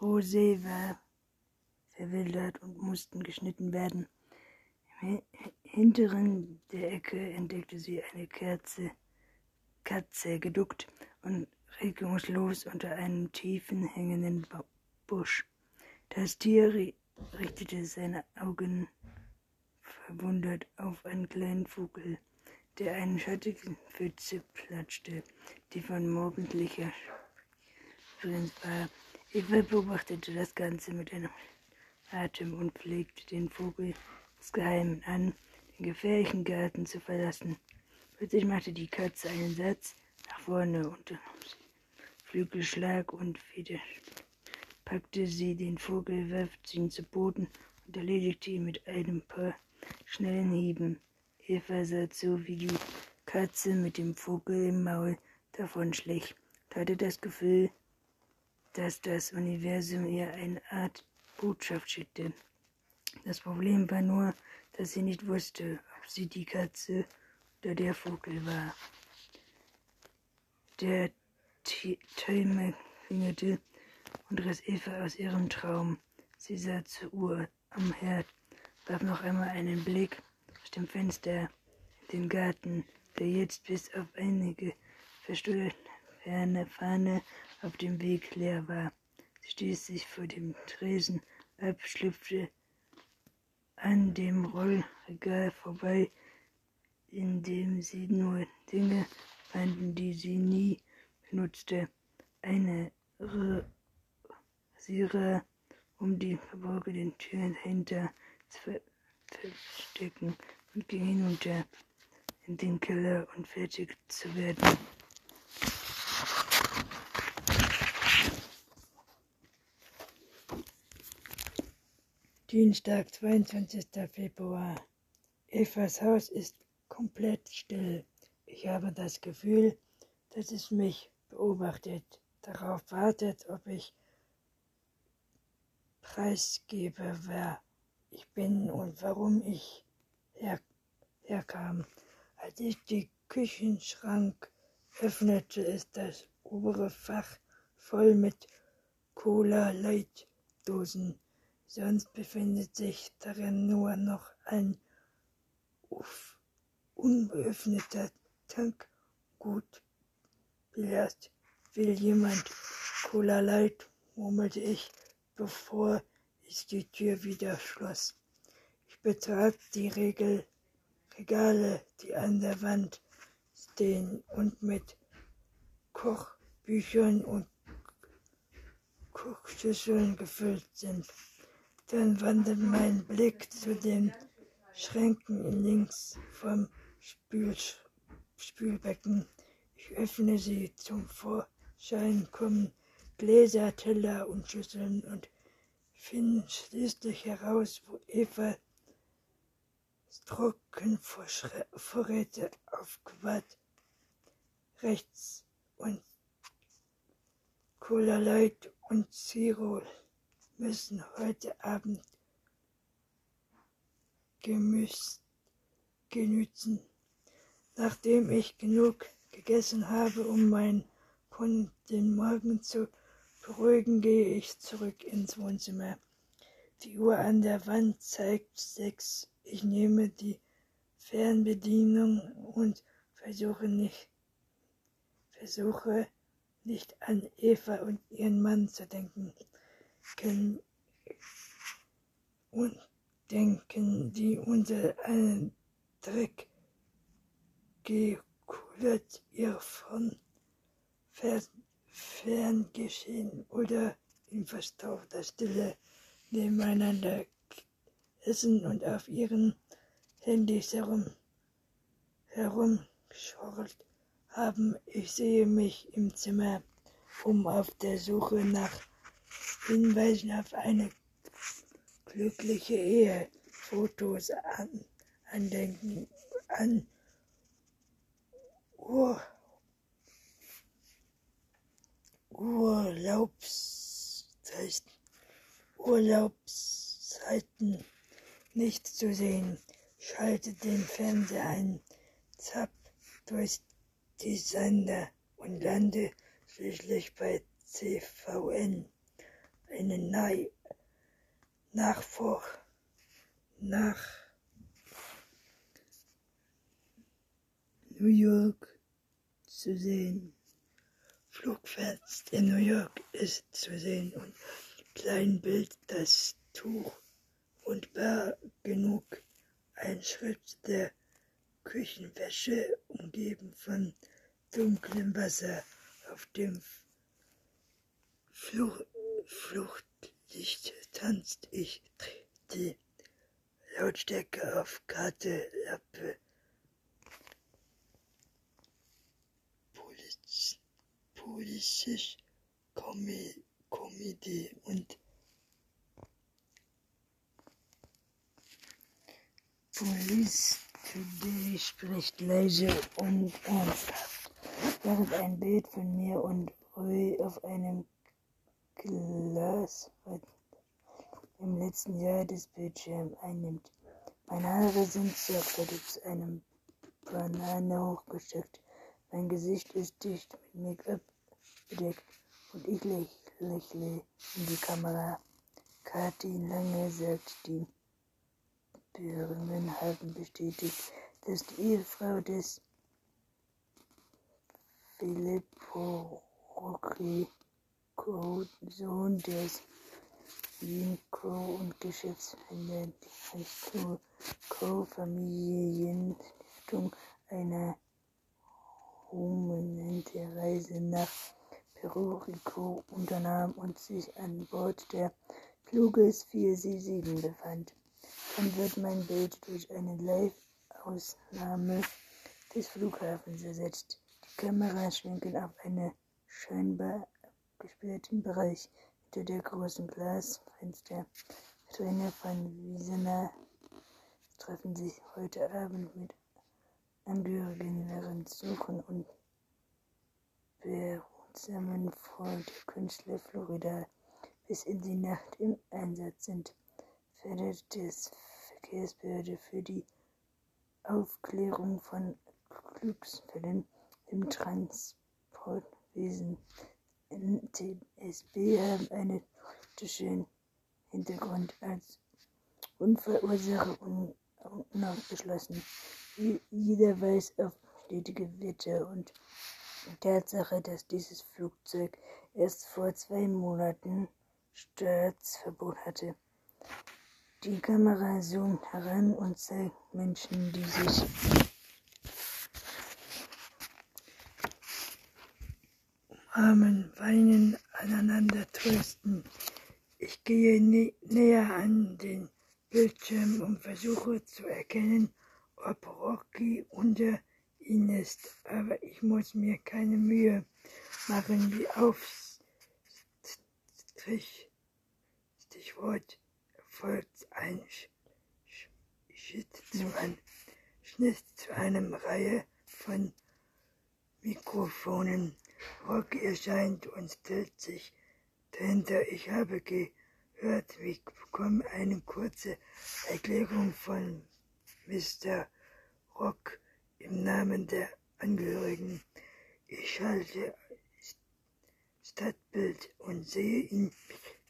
Rosé war verwildert und mussten geschnitten werden. Im hinteren der Ecke entdeckte sie eine Kerze, Katze geduckt und regungslos unter einem tiefen hängenden Busch. Das Tier richtete seine Augen verwundert auf einen kleinen Vogel, der einen schattigen Pfütze platschte, die von morgendlicher Prinz war. Eva beobachtete das Ganze mit einem Atem und pflegte den Vogel insgeheim an, den gefährlichen Garten zu verlassen. Plötzlich machte die Katze einen Satz nach vorne und Flügelschlag und wieder packte sie den Vogel, warf ihn zu Boden und erledigte ihn mit einem paar schnellen Hieben. Eva sah zu, wie die Katze mit dem Vogel im Maul davonschlich und hatte das Gefühl, dass das Universum ihr eine Art Botschaft schickte. Das Problem war nur, dass sie nicht wusste, ob sie die Katze oder der Vogel war. Der Timer klingelte und riss Eva aus ihrem Traum. Sie sah zur Uhr am Herd, warf noch einmal einen Blick aus dem Fenster in den Garten, der jetzt bis auf einige versteuerte Fahne auf dem Weg leer war. Sie stieß sich vor dem Tresen ab, schlüpfte an dem Rollregal vorbei, in dem sie nur Dinge fanden, die sie nie benutzte. Eine Rasierer, um die verborgenen Türen dahinter zu verstecken, und ging hinunter in den Keller und fertig zu werden. Dienstag, 22. Februar. Evas Haus ist komplett still. Ich habe das Gefühl, dass es mich beobachtet, darauf wartet, ob ich preisgebe, wer ich bin und warum ich her herkam. Als ich die Küchenschrank öffnete, ist das obere Fach voll mit Cola-Light-Dosen. Sonst befindet sich darin nur noch ein unbeöffneter Tank. Gut, vielleicht will jemand Cola Light, murmelte ich, bevor ich die Tür wieder schloss. Ich betrat die Regel, Regale, die an der Wand stehen und mit Kochbüchern und Kochschüsseln gefüllt sind. Dann wandert mein Blick zu den Schränken links vom Spül Spülbecken. Ich öffne sie zum Vorschein kommen Gläser, Teller und Schüsseln und finde schließlich heraus, wo Eva Trockenvorräte aufbewahrt. Rechts und Cola Light und Zero müssen heute Abend gemüßt genützen. Nachdem ich genug gegessen habe, um meinen den Morgen zu beruhigen, gehe ich zurück ins Wohnzimmer. Die Uhr an der Wand zeigt sechs. Ich nehme die Fernbedienung und versuche nicht, versuche nicht an Eva und ihren Mann zu denken können und denken, die unter einen Dreck gekullert ihr von Ferngeschehen oder in verstaubter Stille nebeneinander essen und auf ihren Handys herum herumgeschorlt haben. Ich sehe mich im Zimmer um auf der Suche nach Hinweisen auf eine glückliche Ehe, Fotos an, Andenken an Ur, Urlaubszeiten, Urlaubszeiten nicht zu sehen. Schalte den Fernseher ein, zapp durch die Sender und lande schließlich bei CVN. Eine Nei Nachfor nach New York zu sehen. Flugfest in New York ist zu sehen und klein Bild das Tuch und bar genug ein Schritt der Küchenwäsche, umgeben von dunklem Wasser, auf dem Fluch Fluchtlicht tanzt ich die Lautstärke auf Karte, Lappe, Poliz politisch, Comedy und Police Today spricht leise und ernsthaft, während ein Bild von mir und Roy auf einem Glas im letzten Jahr des Bildschirms einnimmt. Meine Haare sind sorgfältig zu einem Banane hochgesteckt. Mein Gesicht ist dicht mit Make-up bedeckt und ich lächle in die Kamera. Kathi Lange sagt die Behörden haben bestätigt, dass die Ehefrau des Filippo Rocchi, Sohn des Ian Crow und Geschäftsführer der Co-Familienstiftung einer prominente Reise nach Peru Rico unternahm und sich an Bord der Fluges 477 befand. Dann wird mein Bild durch eine Live-Ausnahme des Flughafens ersetzt. Die Kameras schwenken auf einen scheinbar abgesperrten Bereich hinter der großen Glasfenster. Trainer von Wiesena treffen sich heute Abend mit Angehörigen während Suchen und Behutsamen vor der Künstler Florida bis in die Nacht im Einsatz sind fördert des Verkehrsbehörde für die Aufklärung von Glücksfällen im Transportwesen. NTSB haben einen politischen Hintergrund als Unfallursache unausgeschlossen. Jeder weiß auf stetige Werte und die Tatsache, dass dieses Flugzeug erst vor zwei Monaten Staatsverbot hatte. Die Kamera zoomt heran und zeigt Menschen, die sich umarmen, weinen, aneinander trösten. Ich gehe nä näher an den Bildschirm und versuche zu erkennen, ob Rocky unter ihnen ist, aber ich muss mir keine Mühe machen, wie auf Stichwort folgt ein Schnitt zu, ein, Schnitt zu einer Reihe von Mikrofonen. Rocky erscheint und stellt sich dahinter. Ich habe gehört, wir bekommen eine kurze Erklärung von Mr. Rock im Namen der Angehörigen. Ich schalte Stadtbild und sehe ihn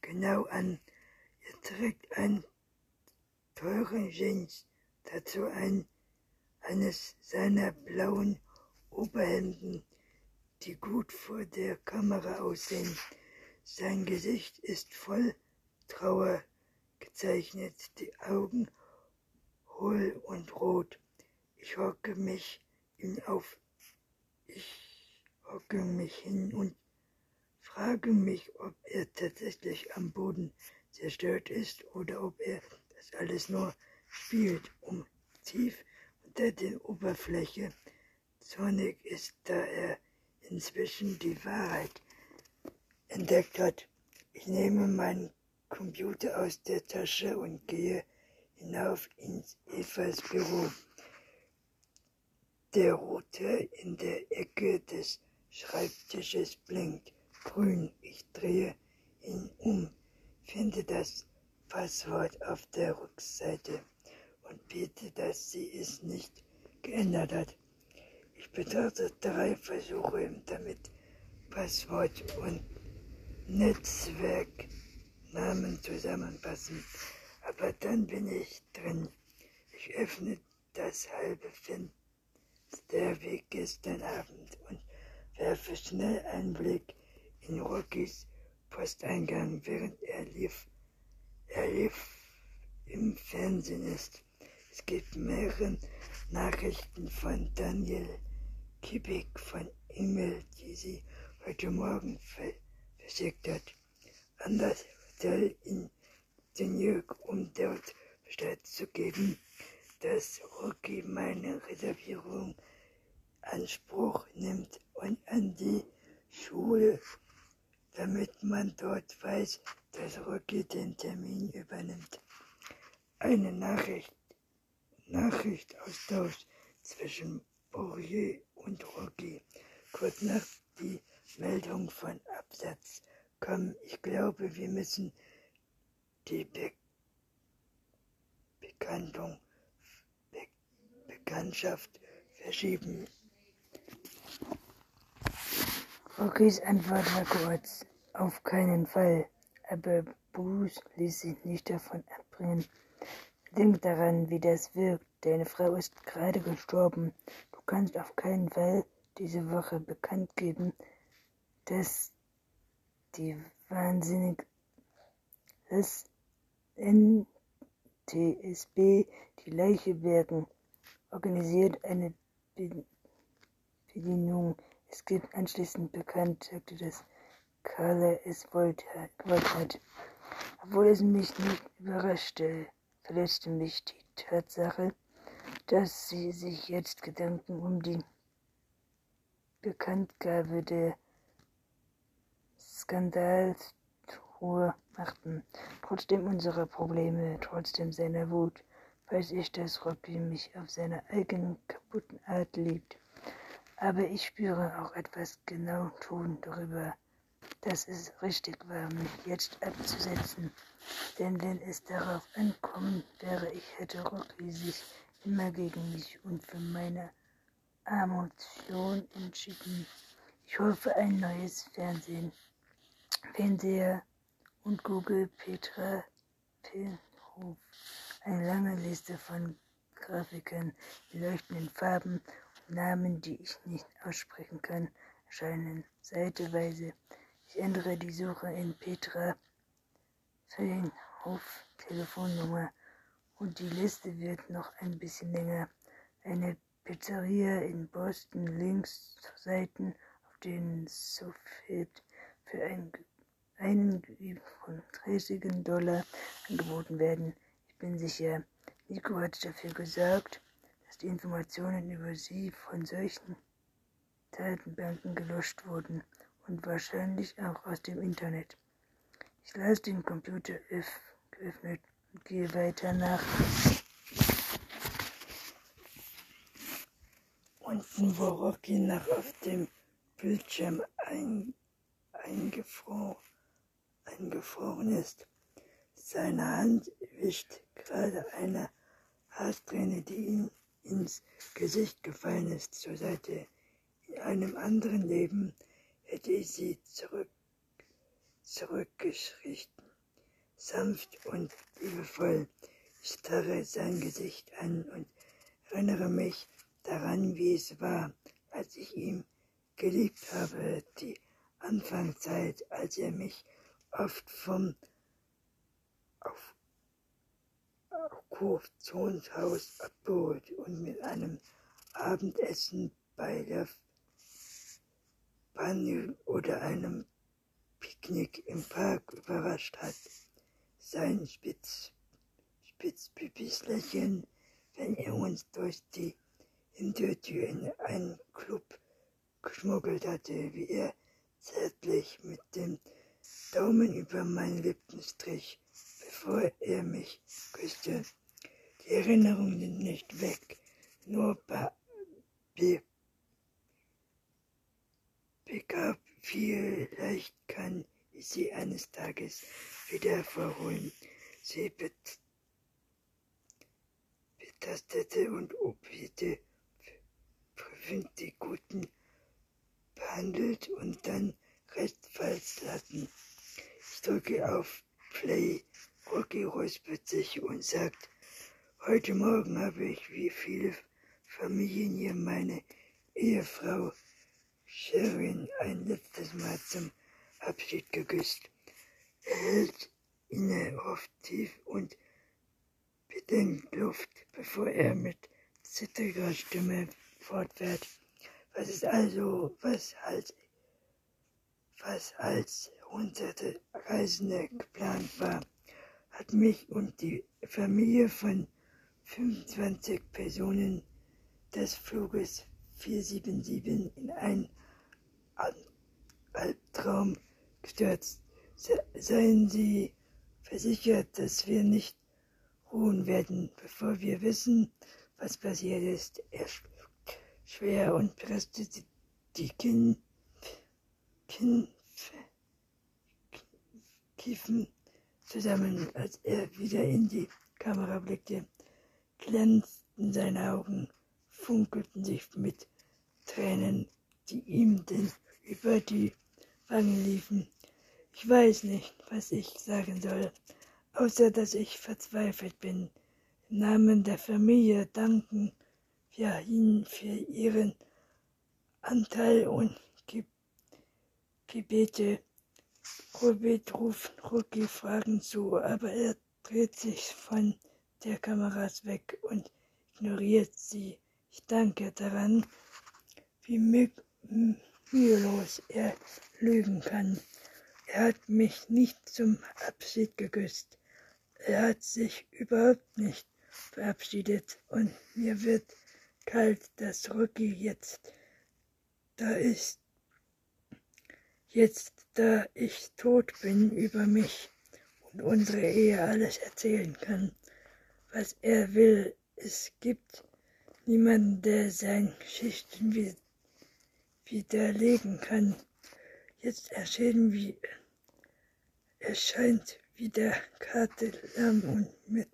genau an. Er trägt einen teuren Jeans, dazu ein, eines seiner blauen Oberhemden, die gut vor der Kamera aussehen. Sein Gesicht ist voll Trauer gezeichnet, die Augen hohl und rot. Ich hocke mich ihn auf, ich hocke mich hin und frage mich, ob er tatsächlich am Boden zerstört ist oder ob er das alles nur spielt, um tief unter der Oberfläche zornig ist, da er inzwischen die Wahrheit entdeckt hat. Ich nehme meinen Computer aus der Tasche und gehe hinauf ins Evas Büro. Der rote in der Ecke des Schreibtisches blinkt grün. Ich drehe ihn um Finde das Passwort auf der Rückseite und bitte, dass sie es nicht geändert hat. Ich betrachte drei Versuche damit Passwort und Netzwerk Namen zusammenpassen. Aber dann bin ich drin. Ich öffne das halbe Fenster wie gestern Abend und werfe schnell einen Blick in Rockys Posteingang, während er lief. Er lief im Fernsehen ist. Es gibt mehrere Nachrichten von Daniel Kibik von E-Mail, die sie heute Morgen verschickt hat. An das Hotel in Denjök, um dort Bescheid zu geben, dass Rocky meine Reservierung Anspruch nimmt und an die Schule, damit man dort weiß, dass Rocky den Termin übernimmt. Eine Nachricht, Nachrichtaustausch zwischen Bourrier und Rocky. Kurz nach die Meldung von Absatz kommen. Ich glaube, wir müssen die Be Bekanntung, Be Bekanntschaft verschieben. Rockys Antwort war kurz. Auf keinen Fall. Aber Bruce ließ sich nicht davon abbringen. Denk daran, wie das wirkt. Deine Frau ist gerade gestorben. Du kannst auf keinen Fall diese Woche bekannt geben, dass die wahnsinnig das NTSB die Leiche bergen organisiert eine Bedienung. Es gibt anschließend bekannt, sagte das Carla es wollte, gewollt hat. Obwohl es mich nicht überraschte, verletzte mich die Tatsache, dass sie sich jetzt Gedanken um die Bekanntgabe der Skandalstruhe machten. Trotzdem unserer Probleme, trotzdem seiner Wut, weiß ich, dass Rocky mich auf seine eigenen kaputten Art liebt. Aber ich spüre auch etwas genau tun darüber, dass es richtig war, mich jetzt abzusetzen. Denn wenn es darauf ankommen wäre, ich hätte Rocky sich immer gegen mich und für meine Emotion entschieden. Ich hoffe ein neues Fernsehen. Fernseher und Google Petra Pinhof. Eine lange Liste von Grafiken, leuchtenden Farben und Namen, die ich nicht aussprechen kann, erscheinen seiteweise. Ich ändere die Suche in Petra Feenhof Telefonnummer und die Liste wird noch ein bisschen länger. Eine Pizzeria in Boston links Seiten, auf denen Sofit für ein, einen von 30 Dollar angeboten werden. Ich bin sicher, Nico hat dafür gesorgt, dass die Informationen über sie von solchen Datenbanken gelöscht wurden und wahrscheinlich auch aus dem Internet. Ich lasse den Computer geöffnet und weiter nach unten, wo Rocky nach auf dem Bildschirm ein, eingefroren, eingefroren ist. Seine Hand wischt gerade eine Haarsträhne, die ihm ins Gesicht gefallen ist, zur Seite. In einem anderen Leben hätte ich sie zurück, zurückgeschrieben. Sanft und liebevoll starre sein Gesicht an und erinnere mich daran, wie es war, als ich ihn geliebt habe, die Anfangszeit, als er mich oft vom auf, Auktionshaus abgeholt und mit einem Abendessen bei der Banjo oder einem Picknick im Park überrascht hat. Sein spitz, spitzpüpis Lächeln, wenn er uns durch die Hintertür in einen Club geschmuggelt hatte, wie er zärtlich mit dem Daumen über meinen Lippen strich, bevor er mich küsste. Die Erinnerungen sind nicht weg, nur begab. Vielleicht kann ich sie eines Tages wieder verholen. Sie bet betastete und opierte prüfend die Guten behandelt und dann rechtfalls lassen. Ich drücke auf Play. Rocky räuspert sich und sagt, heute Morgen habe ich wie viele Familien hier meine Ehefrau Sharon ein letztes Mal zum Abschied geküsst. Er hält inne oft tief und bedenkt Luft, bevor er mit zittriger Stimme fortfährt. Was ist also, was als, was als hunderte Reisende geplant war, hat mich und die Familie von 25 Personen des Fluges 477 in einen Albtraum gestürzt. Seien Sie versichert, dass wir nicht ruhen werden, bevor wir wissen, was passiert ist. Er schwer und presste die Kinn, Kinn, Kiefen zusammen, als er wieder in die Kamera blickte. Glänzten seine Augen, funkelten sich mit Tränen, die ihm denn über die Wangen liefen. Ich weiß nicht, was ich sagen soll, außer dass ich verzweifelt bin. Im Namen der Familie danken wir Ihnen für Ihren Anteil und Gebete. Robert ruft Rookie Fragen zu, aber er dreht sich von der Kameras weg und ignoriert sie. Ich danke daran, wie mühelos er lügen kann. Er hat mich nicht zum Abschied geküsst. Er hat sich überhaupt nicht verabschiedet und mir wird kalt, dass Rocky jetzt da ist. Jetzt, da ich tot bin, über mich und unsere Ehe alles erzählen kann, was er will. Es gibt niemanden, der seine Geschichten widerlegen kann. Jetzt erscheinen wie erscheint wieder lamm und mit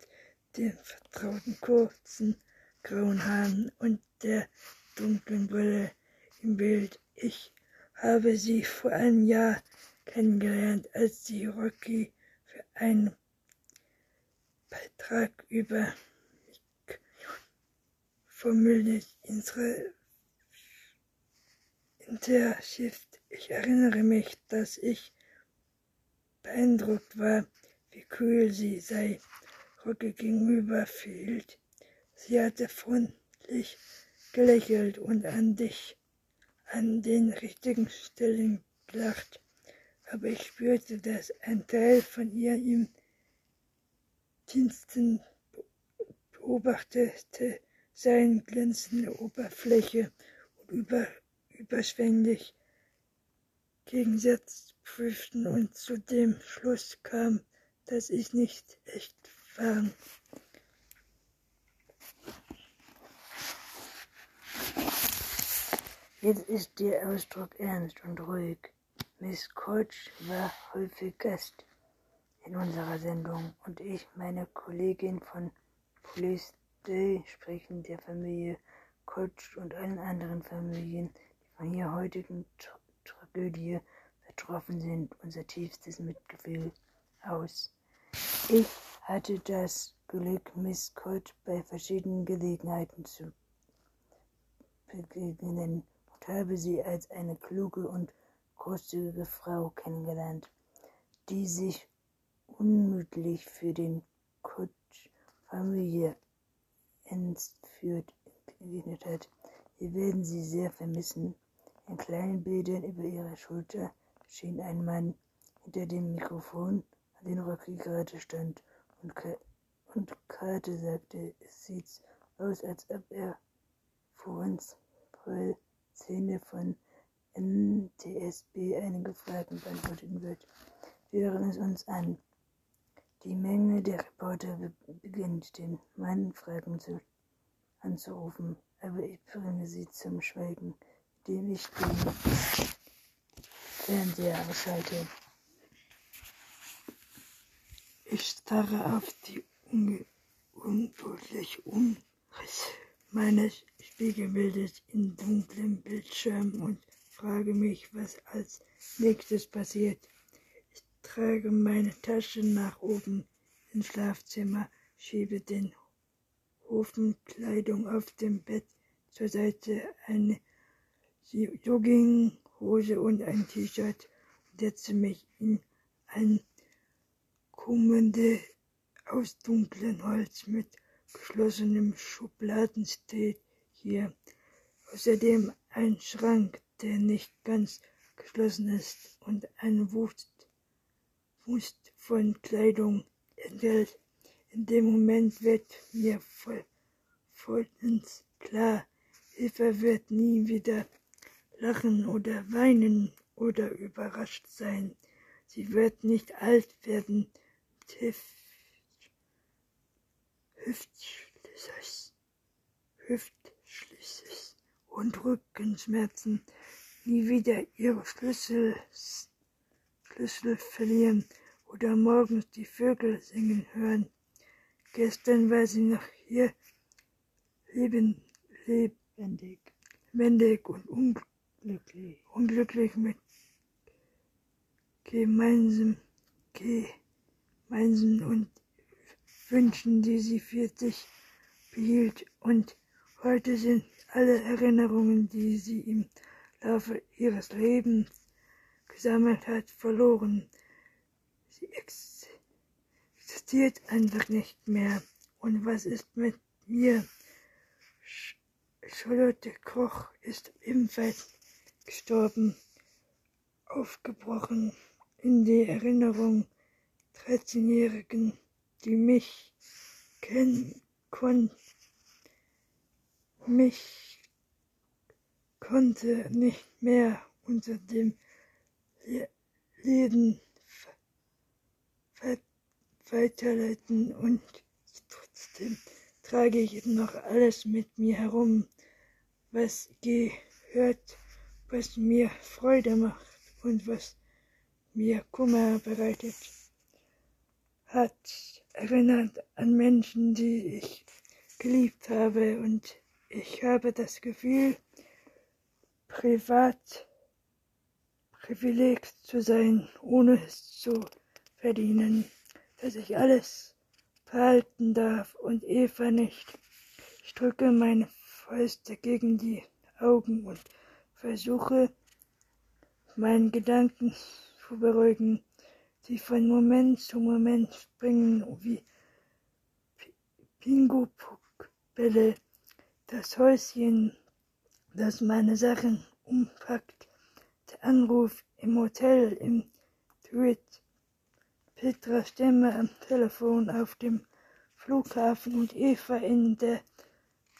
den vertrauten kurzen grauen Haaren und der dunklen Brille im Bild. Ich habe sie vor einem Jahr kennengelernt, als sie Rocky für einen Beitrag über formuliert unsere Interschrift. Ich erinnere mich, dass ich beeindruckt war, wie kühl sie sei Rocky gegenüber verhielt. Sie hatte freundlich gelächelt und an dich an den richtigen Stellen gelacht, aber ich spürte, dass ein Teil von ihr im tiefsten beobachtete seine glänzende Oberfläche und über, überschwänglich Gegensatz prüften und zu dem Schluss kam, dass ich nicht echt war. Jetzt ist der Ausdruck ernst und ruhig. Miss Coach war häufig Gast in unserer Sendung und ich, meine Kollegin von Police Day, sprechen der Familie Coach und allen anderen Familien, die von ihrer heutigen Tragödie betroffen sind, unser tiefstes Mitgefühl aus. Ich hatte das Glück, Miss Scott bei verschiedenen Gelegenheiten zu begegnen und habe sie als eine kluge und großzügige Frau kennengelernt, die sich unmütlich für den Kutsch Familie entführt entgegnet hat. Wir werden sie sehr vermissen. In kleinen Bildern über ihrer Schulter schien ein Mann hinter dem Mikrofon, an dem Rocky gerade stand, und, und Karte sagte, es sieht aus, als ob er vor uns April Szene von NTSB einige Fragen beantworten wird. Wir hören es uns an. Die Menge der Reporter beginnt, den Mann Fragen zu, anzurufen, aber ich bringe sie zum Schweigen, indem ich den Fernseher ausschalte. Ich starre auf die ungeduldige Umriss meines Spiegelbildes in dunklem Bildschirm und frage mich, was als nächstes passiert. Ich trage meine Tasche nach oben ins Schlafzimmer, schiebe den Ofenkleidung auf dem Bett zur Seite, eine Jogginghose und ein T-Shirt und setze mich in ein Kommende aus dunklem Holz mit geschlossenem Schubladen steht hier. Außerdem ein Schrank, der nicht ganz geschlossen ist und ein Wust, Wust von Kleidung enthält. In dem Moment wird mir voll, vollends klar, Eva wird nie wieder lachen oder weinen oder überrascht sein. Sie wird nicht alt werden. Hüftschlüsses, Hüftschlüsses und Rückenschmerzen nie wieder ihre Schlüssel, Schlüssel verlieren oder morgens die Vögel singen hören. Gestern war sie noch hier leben, lebendig, lebendig und unglücklich, unglücklich mit gemeinsam, gemeinsam und Wünschen, die sie für sich behielt. Und heute sind alle Erinnerungen, die sie im Laufe ihres Lebens gesammelt hat, verloren. Sie existiert einfach nicht mehr. Und was ist mit mir? Charlotte Koch ist ebenfalls gestorben, aufgebrochen in die Erinnerung 13-Jährigen, die mich kennen konnten, mich konnte nicht mehr unter dem Leben weiterleiten und trotzdem trage ich noch alles mit mir herum, was gehört, was mir Freude macht und was mir Kummer bereitet. Hat, erinnert an Menschen, die ich geliebt habe. Und ich habe das Gefühl, privat Privileg zu sein, ohne es zu verdienen, dass ich alles behalten darf und Eva nicht. Ich drücke meine Fäuste gegen die Augen und versuche, meinen Gedanken zu beruhigen, die von Moment zu Moment springen wie Pingo-Bälle. Das Häuschen, das meine Sachen umpackt, der Anruf im Hotel, im Tweet, Petras Stimme am Telefon auf dem Flughafen und Eva in der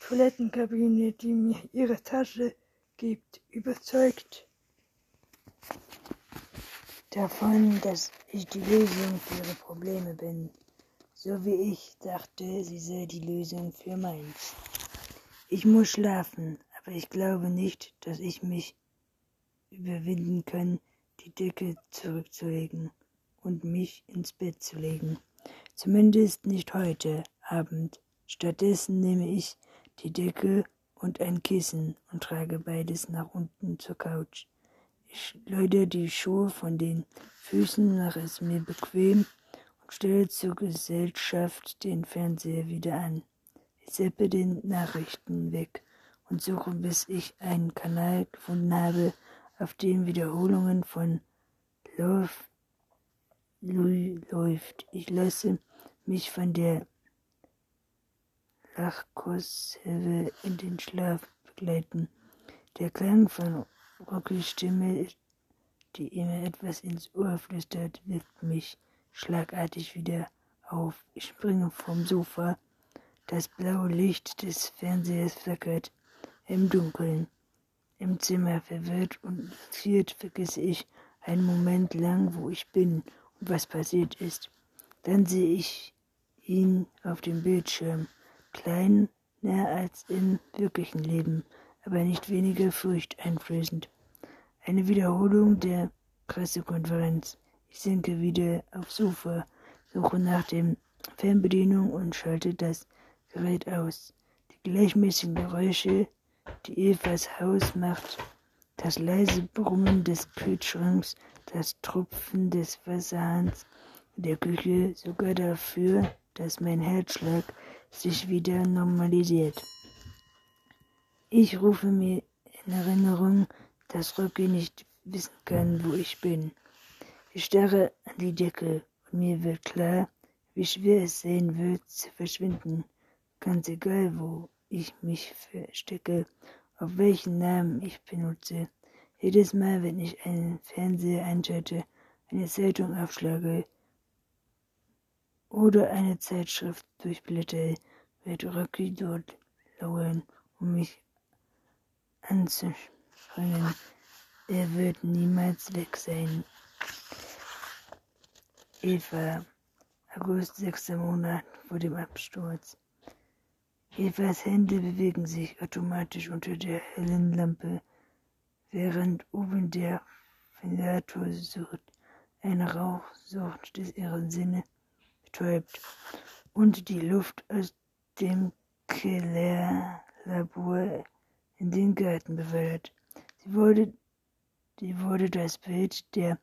Toilettenkabine, die mir ihre Tasche gibt, überzeugt davon, dass ich die Lösung für ihre Probleme bin, so wie ich dachte, sie sei die Lösung für meins. Ich muss schlafen, aber ich glaube nicht, dass ich mich überwinden kann, die Decke zurückzulegen und mich ins Bett zu legen. Zumindest nicht heute Abend. Stattdessen nehme ich die Decke und ein Kissen und trage beides nach unten zur Couch. Ich läute die Schuhe von den Füßen, mache es mir bequem und stelle zur Gesellschaft den Fernseher wieder an. Ich seppe den Nachrichten weg und suche, bis ich einen Kanal gefunden habe, auf dem Wiederholungen von Love läuft. Ich lasse mich von der Lachkurshilfe in den Schlaf begleiten. Der Klang von Rockys Stimme, die immer etwas ins Ohr flüstert, wirft mich schlagartig wieder auf. Ich springe vom Sofa. Das blaue Licht des Fernsehers flackert im Dunkeln. Im Zimmer verwirrt und irritiert vergesse ich einen Moment lang, wo ich bin und was passiert ist. Dann sehe ich ihn auf dem Bildschirm, kleiner als im wirklichen Leben, aber nicht weniger furchteinflößend. Eine Wiederholung der Pressekonferenz. Ich sinke wieder aufs Sofa, suche nach der Fernbedienung und schalte das Gerät aus. Die gleichmäßigen Geräusche, die Evas Haus macht, Das leise Brummen des Kühlschranks, das Tropfen des Wasserhahns in der Küche sogar dafür, dass mein Herzschlag sich wieder normalisiert. Ich rufe mir in Erinnerung, dass Rocky nicht wissen kann, wo ich bin. Ich starre an die Decke und mir wird klar, wie schwer es sein wird, zu verschwinden. Ganz egal, wo ich mich verstecke, auf welchen Namen ich benutze. Jedes Mal, wenn ich einen Fernseher einschalte, eine Zeitung aufschlage oder eine Zeitschrift durchblätter, wird Rocky dort lauern, um mich anzuspringen. Er wird niemals weg sein. Eva, August, sechster Monat vor dem Absturz. Evas Hände bewegen sich automatisch unter der hellen Lampe, während oben der Ventilator sucht, ein Rauchsucht, des ihren Sinne betäubt und die Luft aus dem Kellerlabor in den Garten befördert. Sie wurde, sie wurde das Bild der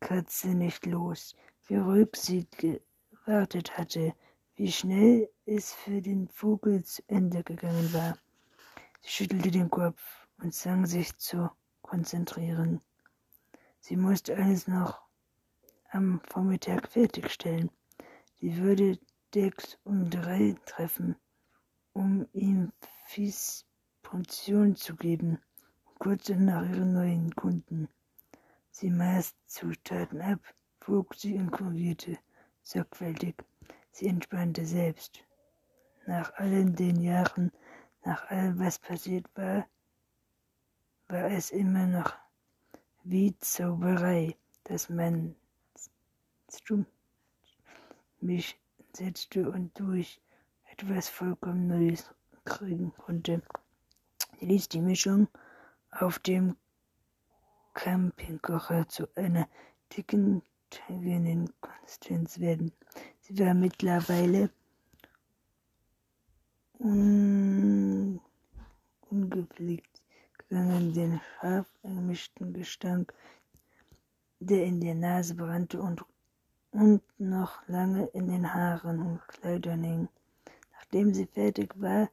Katze nicht los, wie ruhig sie gewartet hatte, wie schnell es für den Vogel zu Ende gegangen war. Sie schüttelte den Kopf und zwang sich zu konzentrieren. Sie musste alles noch am Vormittag fertigstellen. Sie würde Dex um drei treffen, um ihm Fies Portion zu geben, kurz nach ihren neuen Kunden. Sie maß Zutaten ab, wog sie und korrigierte sorgfältig. Sie entspannte selbst. Nach allen den Jahren, nach allem, was passiert war, war es immer noch wie Zauberei, dass man mich setzte und durch etwas vollkommen Neues kriegen konnte. Sie ließ die Mischung auf dem Campingkocher zu einer dicken, teigigen Konsistenz werden. Sie war mittlerweile un ungepflegt gegangen, den scharf gemischten Gestank, der in der Nase brannte und, und noch lange in den Haaren und Kleidern hing. Nachdem sie fertig war,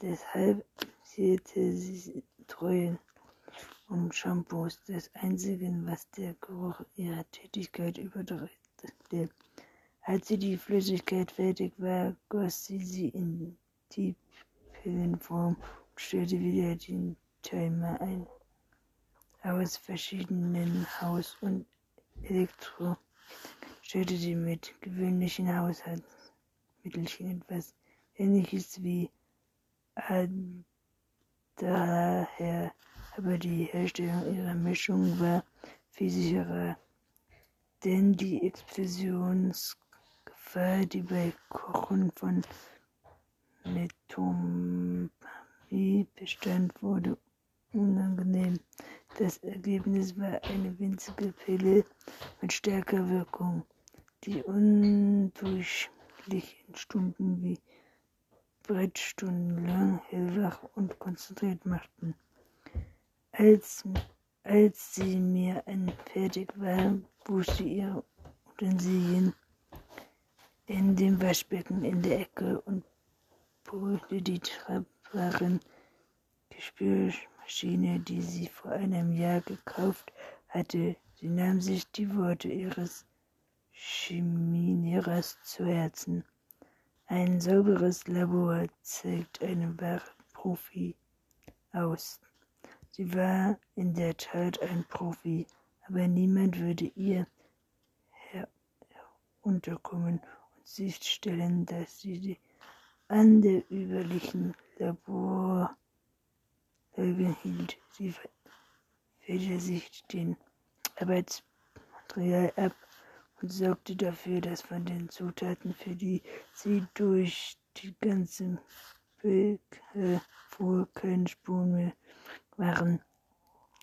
deshalb zählte sie Treuen und Shampoos, das Einzige, was der Geruch ihrer Tätigkeit überdrehte. Als sie die Flüssigkeit fertig war, goss sie sie in die Pillenform und stellte wieder den Timer ein. Aus verschiedenen Haus- und Elektro stellte sie mit gewöhnlichen Haushaltsmittelchen etwas ähnliches wie daher, aber die Herstellung ihrer Mischung war viel sicherer, denn die Explosions Gefahr, die bei Kochen von Metomie bestand, wurde unangenehm. Das Ergebnis war eine winzige Pille mit stärker Wirkung, die undurchschnittlichen Stunden wie Brettstunden lang hellwach und konzentriert machten. Als, als sie mir fertig war, wusch sie ihre Utensilien in dem Waschbecken in der Ecke und brühte die tragbaren Gespülmaschine, die sie vor einem Jahr gekauft hatte. Sie nahm sich die Worte ihres Chemielehrers zu Herzen. Ein sauberes Labor zeigt einen wahren Profi aus. Sie war in der Tat ein Profi, aber niemand würde ihr herunterkommen sicherstellen, dass sie an der üblichen Laborregeln hielt. Sie fädete sich den Arbeitsmaterial ab und sorgte dafür, dass von den Zutaten, für die sie durch die ganze Böcke fuhr, keine Spuren mehr waren.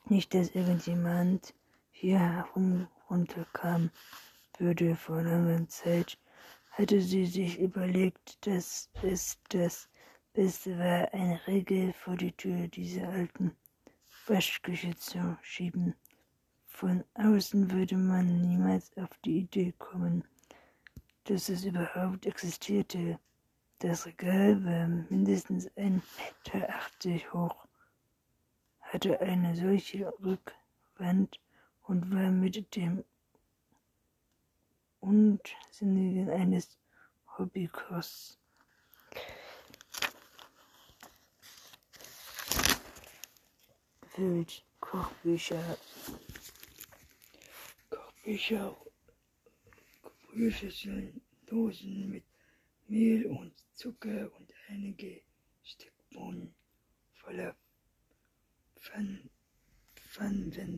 Nicht, dass irgendjemand hier herum runterkam würde vor langer Zeit hatte sie sich überlegt, dass es das Beste war, eine Regel vor die Tür dieser alten Waschküche zu schieben. Von außen würde man niemals auf die Idee kommen, dass es überhaupt existierte. Das Regal war mindestens ein Meter achtzig hoch, hatte eine solche Rückwand und war mit dem Unsinnigen eines Hobbykosts befüllt. Kochbücher, Kochbücher, Brühschüsseln, Dosen mit Mehl und Zucker und einige Steckbohnen voller Pfannen, Pfannen